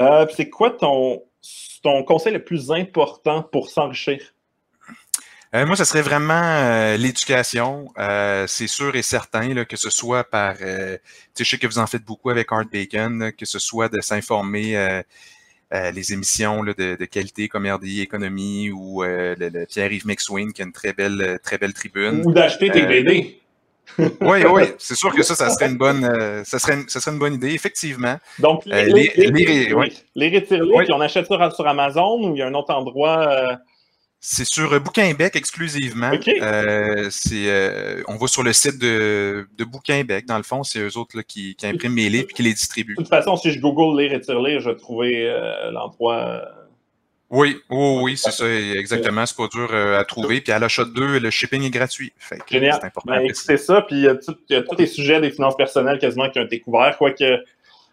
Euh, c'est quoi ton, ton conseil le plus important pour s'enrichir? Euh, moi, ce serait vraiment euh, l'éducation. Euh, c'est sûr et certain là, que ce soit par, je sais que vous en faites beaucoup avec Art Bacon, que ce soit de s'informer les émissions là, de, qualité comme RDI Économie ou le, Pierre-Yves McSween qui a une très belle, très belle tribune. Ou d'acheter tes BD. Oui, oui, c'est sûr que ça, ça serait une bonne, ça serait, ça serait une bonne idée, effectivement. Donc, les, les, les, les, les retirer, on achète ça sur Amazon ou il y a un autre endroit c'est sur euh, Bouquinbec exclusivement. Euh, c'est, euh, on va sur le site de, de Bouquinbec. Dans le fond, c'est eux autres là, qui, qui, impriment mes livres et qui les distribuent. De toute façon, si je Google lire et tire je vais trouver l'endroit. Oui, oui, oui, c'est ça, exactement. C'est pas dur à trouver. Puis à l'achat de deux, le shipping est gratuit. Fait Génial. C'est important. Ben, c'est ça. Puis il y, a tous les sujets des finances personnelles quasiment qui ont été couverts. Quoique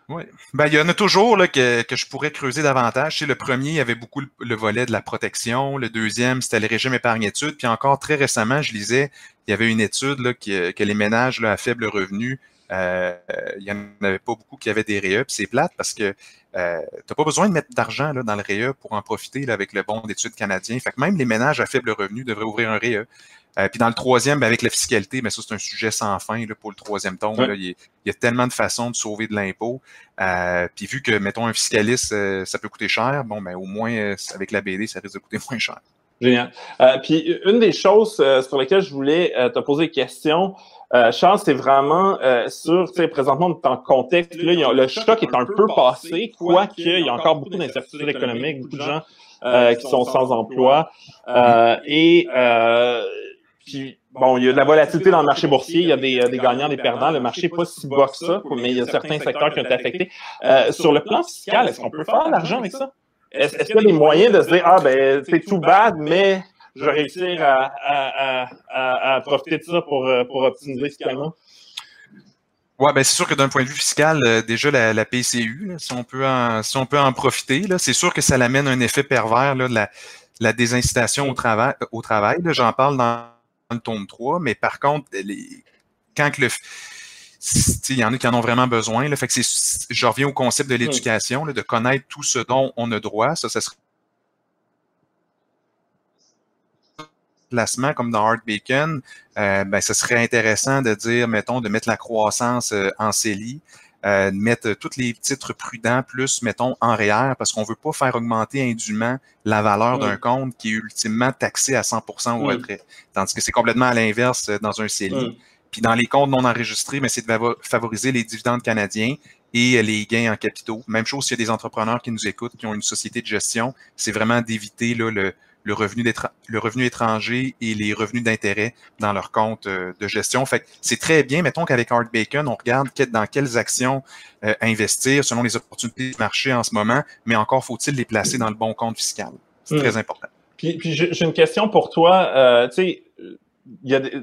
oui. Ben, il y en a toujours là, que, que je pourrais creuser davantage. le premier, il y avait beaucoup le, volet de la protection. Le deuxième, c'était le régime épargne-études. Puis encore très récemment, je lisais, il y avait une étude là, qui, que les ménages là, à faible revenu, euh, il n'y en avait pas beaucoup qui avaient des REA. c'est plate parce que euh, tu n'as pas besoin de mettre d'argent dans le REA pour en profiter là, avec le bon d'études canadien. Fait que même les ménages à faible revenu devraient ouvrir un REA. Euh, puis dans le troisième, ben, avec la fiscalité, mais ça, c'est un sujet sans fin là, pour le troisième tome. il, y a, tellement de façons de sauver de l'impôt. Euh, puis vu que, mettons, un fiscaliste, euh, ça peut coûter cher, bon, ben au moins, avec la BD, ça risque de coûter moins cher. Génial. puis une des choses sur lesquelles je voulais te poser des questions, Charles, c'est vraiment sur, tu sais, présentement, dans le contexte, là, le choc est un peu passé, quoique il y a encore beaucoup d'incertitudes économiques, beaucoup de gens qui sont sans emploi. et puis, bon, il y a de la volatilité dans le marché boursier, il y a des, des gagnants, des perdants. Le marché n'est pas si bas que ça, mais il y a certains secteurs qui ont été affectés. Euh, sur le plan fiscal, est-ce qu'on peut faire de l'argent avec ça? Est-ce qu'il y a des moyens de se dire, ah, ben, c'est tout bad, mais je vais réussir à, à, à, à profiter de ça pour, euh, pour optimiser fiscalement? Oui, ben c'est sûr que d'un point de vue fiscal, euh, déjà la, la PCU, si, on peut en, si on peut en profiter, c'est sûr que ça amène un effet pervers là, de la, la désincitation au travail. Au travail J'en parle dans le tome 3, mais par contre, les, quand le il y en a qui en ont vraiment besoin. Là, fait que je reviens au concept de l'éducation, de connaître tout ce dont on a droit. Ça, ça serait placement comme dans Art Bacon, euh, ben, ce serait intéressant de dire, mettons, de mettre la croissance euh, en CELI, euh, mettre tous les titres prudents plus, mettons, en REER, parce qu'on veut pas faire augmenter indûment la valeur d'un compte qui est ultimement taxé à 100% au retrait. Tandis que c'est complètement à l'inverse euh, dans un CELI. Puis dans les comptes non enregistrés, mais c'est de favoriser les dividendes canadiens et les gains en capitaux. Même chose s'il y a des entrepreneurs qui nous écoutent, qui ont une société de gestion, c'est vraiment d'éviter le, le revenu, le revenu étranger et les revenus d'intérêt dans leur compte euh, de gestion. Fait c'est très bien. Mettons qu'avec Art Bacon, on regarde dans quelles actions euh, investir selon les opportunités du marché en ce moment, mais encore faut-il les placer dans le bon compte fiscal. C'est hmm. très important. Puis, puis j'ai une question pour toi. Euh, tu sais, il y a des,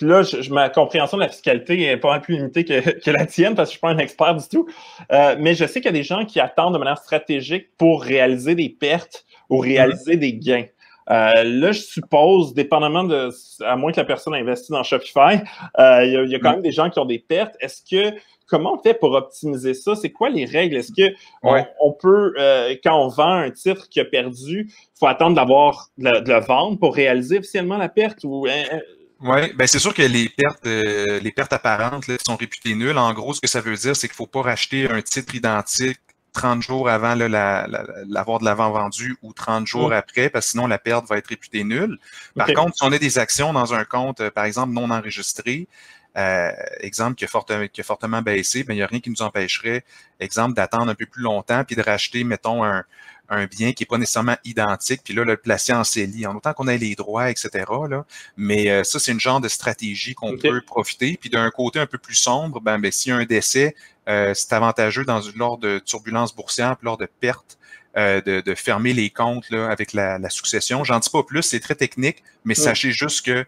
puis là, je, ma compréhension de la fiscalité est pas plus limitée que, que, la tienne parce que je suis pas un expert du tout. Euh, mais je sais qu'il y a des gens qui attendent de manière stratégique pour réaliser des pertes ou réaliser des gains. Euh, là, je suppose, dépendamment de, à moins que la personne investisse dans Shopify, euh, il, y a, il, y a, quand même des gens qui ont des pertes. Est-ce que comment on fait pour optimiser ça? C'est quoi les règles? Est-ce que on, peut, euh, quand on vend un titre qui a perdu, faut attendre d'avoir de, le vendre pour réaliser officiellement la perte ou hein, hein? Oui, ben c'est sûr que les pertes, les pertes apparentes là, sont réputées nulles. En gros, ce que ça veut dire, c'est qu'il ne faut pas racheter un titre identique 30 jours avant l'avoir de l'avant vendu ou 30 jours après, parce que sinon la perte va être réputée nulle. Par contre, si on a des actions dans un compte, euh, par exemple, non enregistré, euh, exemple qui a, qui a, fortement baissé, il n'y a rien qui nous empêcherait, exemple, d'attendre un peu plus longtemps puis de racheter, mettons, un, un bien qui n'est pas nécessairement identique, puis là, le placer en CELI, en autant qu'on ait les droits, etc. Là. Mais euh, ça, c'est une genre de stratégie qu'on peut profiter. Puis d'un côté un peu plus sombre, ben, ben s'il y a un décès, euh, c'est avantageux dans une, lors de turbulence boursière, puis lors de perte, euh, de, de, fermer les comptes là, avec la, la succession. J'en dis pas plus, c'est très technique, mais sachez juste que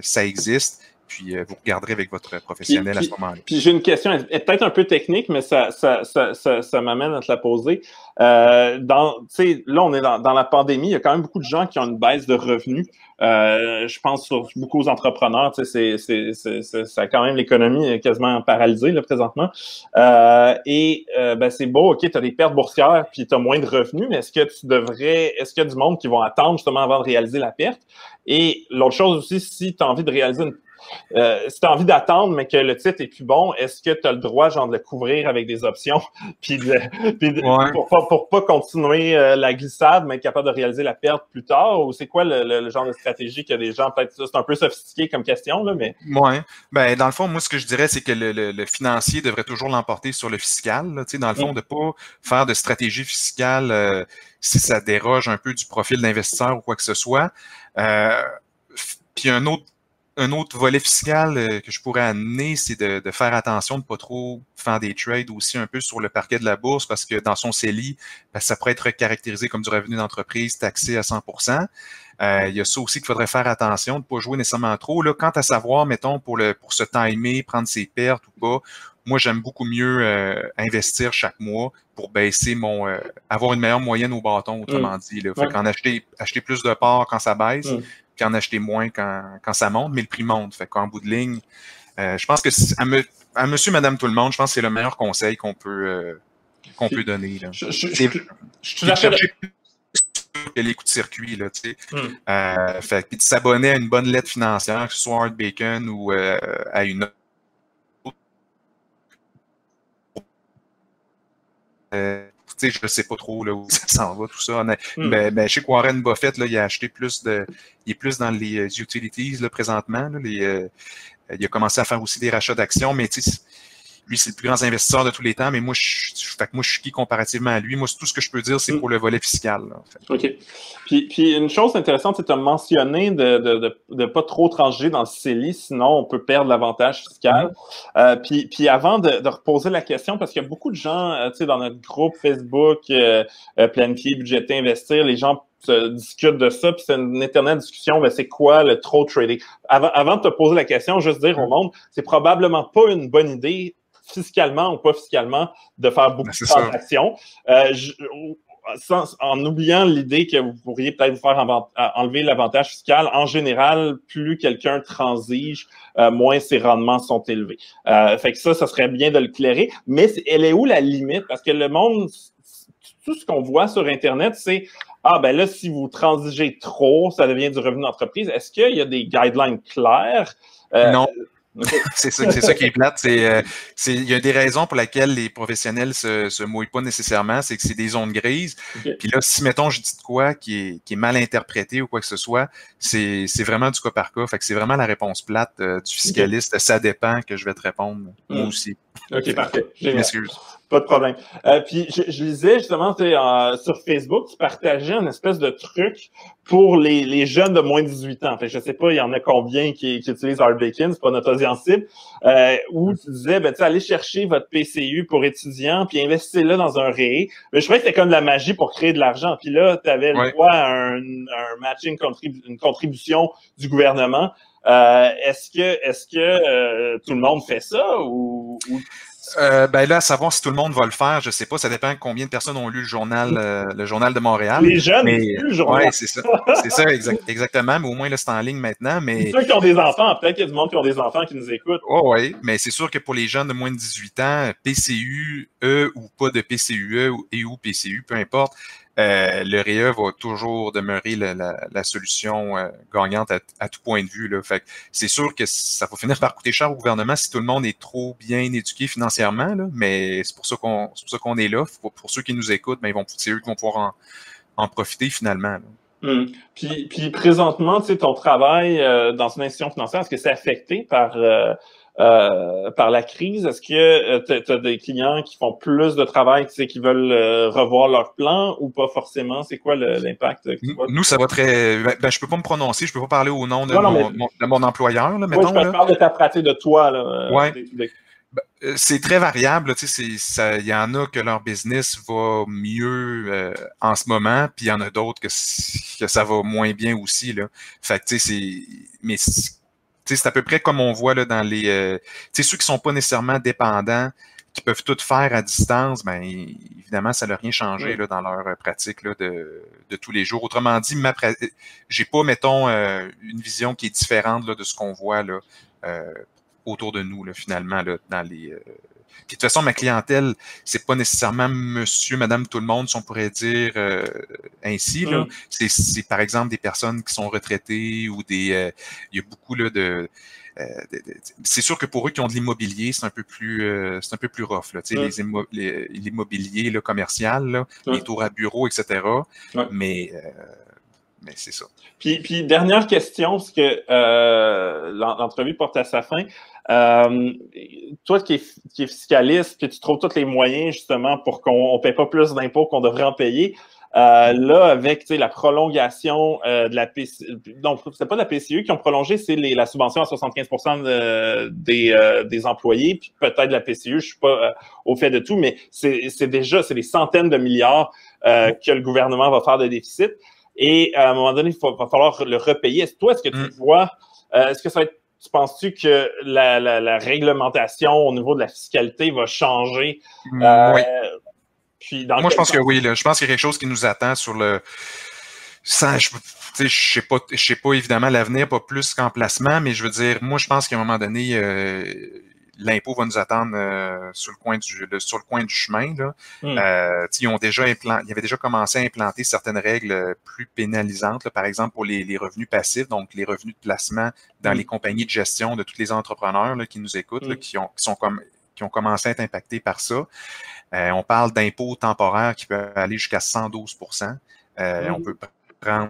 ça existe puis vous regarderez avec votre professionnel à ce moment-là. Puis j'ai une question, elle est peut-être un peu technique, mais ça, ça, ça, ça, ça m'amène à te la poser. Euh, dans, là, on est dans, dans, la pandémie, il y a quand même beaucoup de gens qui ont une baisse de revenus. Euh, je pense sur beaucoup aux entrepreneurs, c'est, c'est, c'est, ça quand même l'économie quasiment paralysée là, présentement. Euh, et euh, ben, c'est beau, ok, tu as des pertes boursières, puis tu as moins de revenus, mais est-ce que tu devrais, est-ce qu'il y a du monde qui vont attendre justement avant de réaliser la perte? Et l'autre chose aussi, si tu as envie de réaliser une euh, si tu as envie d'attendre, mais que le titre est plus bon, est-ce que tu as le droit genre, de le couvrir avec des options? Puis, pour, pour, pas continuer euh, la glissade, mais être capable de réaliser la perte plus tard? Ou c'est quoi le, genre de stratégie que des gens, peut-être c'est un peu sophistiqué comme question, là, mais. Oui. Ben, dans le fond, moi, ce que je dirais, c'est que le, financier devrait toujours l'emporter sur le fiscal. Là, dans le fond, mm. de pas faire de stratégie fiscale euh, si ça déroge un peu du profil d'investisseur ou quoi que ce soit. puis un autre un autre volet fiscal euh, que je pourrais amener, c'est de, faire attention de ne pas trop faire des trades aussi un peu sur le parquet de la bourse parce que dans son CELI, ben, ça pourrait être caractérisé comme du revenu d'entreprise taxé à 100% euh, Il y a ça aussi qu'il faudrait faire attention, de ne pas jouer nécessairement trop. Là, quant à savoir, mettons, pour, le, pour se timer, prendre ses pertes ou pas, moi, j'aime beaucoup mieux euh, investir chaque mois pour baisser mon avoir une meilleure moyenne au bâton, autrement mm. dit. Là. Fait qu'en acheter, acheter plus de parts quand ça baisse, mm puis en acheter moins quand, quand ça monte, mais le prix monte. Fait qu'en bout de ligne, euh, je pense que à, me, à, monsieur, madame, tout le monde, je pense que c'est le meilleur conseil qu'on peut, euh, qu'on peut donner. Là. Je, je, je, je, que les coups de circuit, là, tu sais. Hmm. Euh, fait puis de s'abonner à une bonne lettre financière, que ce soit Art Bacon ou euh, à une autre. Euh, sais, je ne sais pas trop là, où ça s'en va, tout ça. Mais, hmm. ben, ben, chez Warren Buffett, là, il a acheté plus de. Il est plus dans les euh, utilities là, présentement. Là, les, euh, il a commencé à faire aussi des rachats d'actions, mais tu sais, lui, c'est le plus grand investisseur de tous les temps, mais moi, je, fait que moi, je suis qui comparativement à lui? Moi, tout ce que je peux dire, c'est mm. pour le volet fiscal. OK. Puis, puis, une chose intéressante, c'est que tu as mentionné de ne de, de, pas trop trancher dans le CELI, sinon on peut perdre l'avantage fiscal. Mm. Euh, puis, puis avant de, de, reposer la question, parce qu'il y a beaucoup de gens, euh, tu sais, dans notre groupe Facebook, euh, euh, planifier, budgéter, investir, les gens se discutent de ça, puis c'est une éternelle discussion, mais c'est quoi le trop trading? Avant, avant de te poser la question, juste dire au mm. monde, c'est probablement pas une bonne idée fiscalement ou pas fiscalement, de faire beaucoup ben, de transactions. Euh, en oubliant l'idée que vous pourriez peut-être vous faire enlever l'avantage fiscal, en général, plus quelqu'un transige, euh, moins ses rendements sont élevés. Euh, fait que ça, ça serait bien de le clairer. Mais elle est où la limite? Parce que le monde, tout ce qu'on voit sur Internet, c'est ah ben là, si vous transigez trop, ça devient du revenu d'entreprise. Est-ce qu'il y a des guidelines claires? non. c'est ça, ça, qui est plate. Euh, c'est, il y a des raisons pour lesquelles les professionnels se, se mouillent pas nécessairement, c'est que c'est des zones grises. Puis là, si mettons je dis de quoi qui est, qui est mal interprété ou quoi que ce soit, c'est, vraiment du cas par cas. Fait que c'est vraiment la réponse plate euh, du fiscaliste. Ça dépend que je vais te répondre moi aussi. OK, parfait. Je m'excuse. Pas de problème. Euh, puis je, je, lisais justement euh, sur Facebook, tu partageais un espèce de truc pour les, les, jeunes de moins de 18 ans. Fait je sais pas, il y en a combien qui, qui utilisent Art Bacon, c'est pas notre audience cible, euh, où tu disais, ben, tu allez chercher votre PCU pour étudiants, puis investissez-le dans un RE. Mais je croyais que c'était comme de la magie pour créer de l'argent. Puis là, tu avais le droit à un, un matching, une contribution du gouvernement. Euh, est-ce que est-ce que euh, tout le monde fait ça ou, ou? Euh, ben là, à savoir si tout le monde va le faire, je sais pas. Ça dépend combien de personnes ont lu le journal, euh, le journal de Montréal. Les jeunes, mais, le journal. Ouais, c'est ça. C'est ça, exactement. Mais au moins, là, c'est en ligne maintenant. Mais... Ceux qui ont des enfants, peut-être qu'il y a du monde qui ont des enfants qui nous écoutent. Oh, oui, mais c'est sûr que pour les jeunes de moins de 18 ans, PCU, E ou pas de PCUE et ou PCU, peu importe, euh, le REA va toujours demeurer la, solution euh, gagnante à, tout point de vue. Là. Fait c'est sûr que ça va finir par coûter cher au gouvernement si tout le monde est trop bien éduqué financièrement, là, mais c'est pour ça qu'on c'est pour ça qu'on est là. Pour, ceux qui nous écoutent, ben, ils vont, c'est eux qui vont pouvoir en, profiter finalement. Hum. Puis, présentement, tu sais, ton travail euh, dans une institution financière, est-ce que c'est affecté par euh, par la crise? Est-ce que euh, tu as des clients qui font plus de travail, tu sais, qui veulent euh, revoir leur plan ou pas forcément? C'est quoi l'impact? Nous, ça va très... Ben, ben, je peux pas me prononcer, je peux pas parler au nom de, mon, employeur, là, mettons. je peux parler de ta pratique de toi, là. Ouais. Ben, c'est très variable. Tu sais, il y en a que leur business va mieux en ce moment, puis il y en a d'autres que, que ça va moins bien aussi. Là. Fait que, tu sais, c'est... Mais c'est à peu près comme on voit là, dans les. Euh, ceux qui sont pas nécessairement dépendants, qui peuvent tout faire à distance, ben évidemment, ça n'a rien changé là, dans leur pratique là, de, de, tous les jours. Autrement dit, ma j'ai pas, mettons, euh, une vision qui est différente là, de ce qu'on voit là, euh, autour de nous, là, finalement, là, dans les. Euh, puis de toute façon, ma clientèle, c'est pas nécessairement monsieur, madame, tout le monde, si on pourrait dire euh, ainsi. Là. Mm. C'est, par exemple des personnes qui sont retraitées ou des. Euh, il y a beaucoup là, de. Euh, c'est sûr que pour eux qui ont de l'immobilier, c'est un peu plus c'est un peu plus rough. Là, mm. les, l'immobilier là, commercial, là, mm. les tours à bureau, etc. Mais mais c'est ça. Puis, puis, dernière question, parce que euh, l'entrevue porte à sa fin. Euh, toi qui es, qui es, fiscaliste, que tu trouves tous les moyens justement pour qu'on ne paie pas plus d'impôts qu'on devrait en payer, euh, là, avec la prolongation euh, de la PCU, donc c'est pas de la PCU qui ont prolongé, c'est la subvention à 75 des, euh, des employés, puis peut-être la PCU, je suis pas au fait de tout, mais c'est déjà, c'est des centaines de milliards que le gouvernement va faire de déficit. Et à un moment donné, il va falloir le repayer. Est-ce toi, est-ce que tu mm. vois, est-ce que ça va être tu penses-tu que la, la, la, réglementation au niveau de la fiscalité va changer? Mm, euh, oui. Puis dans Moi, je pense que oui. Là. Je pense qu'il y a quelque chose qui nous attend sur le. Sans, je ne sais pas, je sais pas évidemment l'avenir, pas plus qu'en placement, mais je veux dire, moi, je pense qu'à un moment donné, euh, l'impôt va nous attendre euh, sur le coin du sur le coin du chemin. Là. Hmm. Euh, ils ont déjà implanté, ils avaient déjà commencé à implanter certaines règles plus pénalisantes, par exemple pour les, revenus passifs, donc les revenus de placement dans hmm. les compagnies de gestion de tous les entrepreneurs là, qui nous écoutent, hmm. qui ont qui sont comme qui ont commencé à être impactés par ça. Euh, on parle d'impôts temporaires qui peuvent aller jusqu'à 112 On peut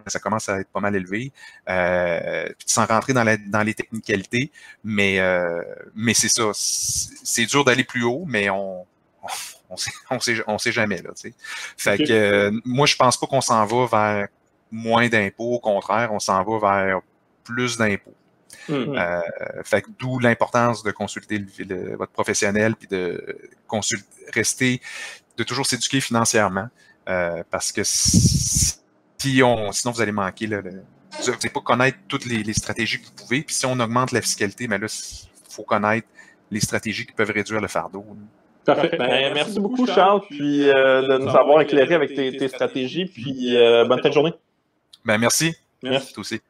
ça commence à être pas mal élevé. Euh, sans rentrer dans, la, dans les technicalités, mais, euh, mais c'est ça. C'est dur d'aller plus haut, mais on, on, sait, on, sait, on sait jamais. Là, fait que euh, moi, je pense pas qu'on s'en va vers moins d'impôts. Au contraire, on s'en va vers plus d'impôts. Euh, fait que d'où l'importance de consulter votre professionnel puis de consulter, rester, de toujours s'éduquer financièrement. Euh, parce que sinon, vous allez manquer. Là, vous n'allez pas connaître toutes les, stratégies que vous pouvez. Puis si on augmente la fiscalité, mais là, il faut connaître les stratégies qui peuvent réduire le fardeau. Parfait. Ben, merci beaucoup, Charles, puis euh, de nous avoir éclairé avec tes, stratégies. Puis euh, bonne fin de journée. Ben, merci. Merci. Merci aussi.